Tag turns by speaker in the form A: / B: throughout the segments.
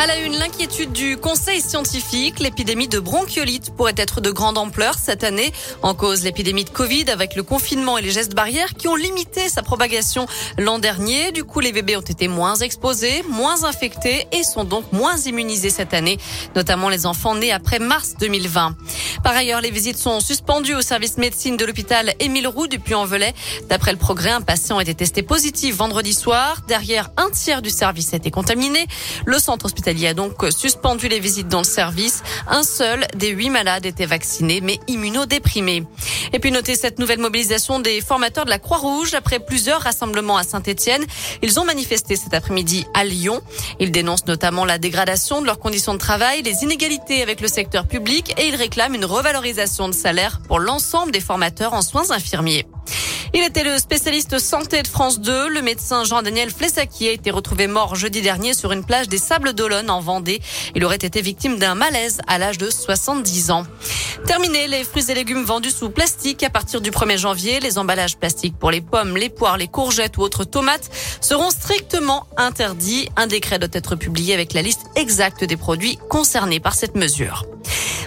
A: À la une, l'inquiétude du conseil scientifique, l'épidémie de bronchiolite pourrait être de grande ampleur cette année. En cause, l'épidémie de Covid avec le confinement et les gestes barrières qui ont limité sa propagation l'an dernier. Du coup, les bébés ont été moins exposés, moins infectés et sont donc moins immunisés cette année, notamment les enfants nés après mars 2020. Par ailleurs, les visites sont suspendues au service médecine de l'hôpital Émile Roux du Puy-en-Velay. D'après le progrès, un patient a été testé positif vendredi soir. Derrière, un tiers du service a été contaminé. Le centre hospitalier a donc suspendu les visites dans le service. Un seul des huit malades était vacciné mais immunodéprimé. Et puis notez cette nouvelle mobilisation des formateurs de la Croix-Rouge après plusieurs rassemblements à Saint-Etienne. Ils ont manifesté cet après-midi à Lyon. Ils dénoncent notamment la dégradation de leurs conditions de travail, les inégalités avec le secteur public et ils réclament une revalorisation de salaire pour l'ensemble des formateurs en soins infirmiers. Il était le spécialiste santé de France 2. Le médecin Jean-Daniel Flessaki a été retrouvé mort jeudi dernier sur une plage des Sables d'Olonne en Vendée. Il aurait été victime d'un malaise à l'âge de 70 ans. Terminé les fruits et légumes vendus sous plastique à partir du 1er janvier. Les emballages plastiques pour les pommes, les poires, les courgettes ou autres tomates seront strictement interdits. Un décret doit être publié avec la liste exacte des produits concernés par cette mesure.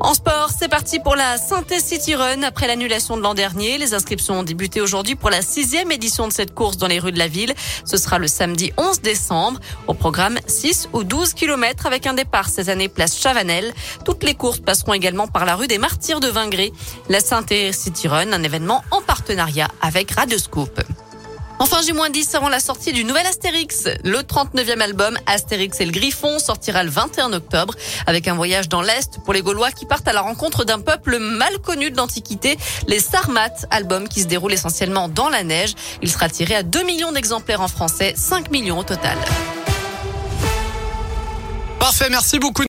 A: En sport, c'est parti pour la Synthé City Run. Après l'annulation de l'an dernier, les inscriptions ont débuté aujourd'hui pour la sixième édition de cette course dans les rues de la ville. Ce sera le samedi 11 décembre. Au programme 6 ou 12 kilomètres avec un départ cette année place Chavanel. Toutes les courses passeront également par la rue des Martyrs de Vingré. La Synthé City Run, un événement en partenariat avec Radio Scoop. Enfin, J-10 avant la sortie du nouvel Astérix. Le 39e album Astérix et le Griffon sortira le 21 octobre avec un voyage dans l'Est pour les Gaulois qui partent à la rencontre d'un peuple mal connu de l'Antiquité, les Sarmates, album qui se déroule essentiellement dans la neige. Il sera tiré à 2 millions d'exemplaires en français, 5 millions au total.
B: Parfait, merci beaucoup.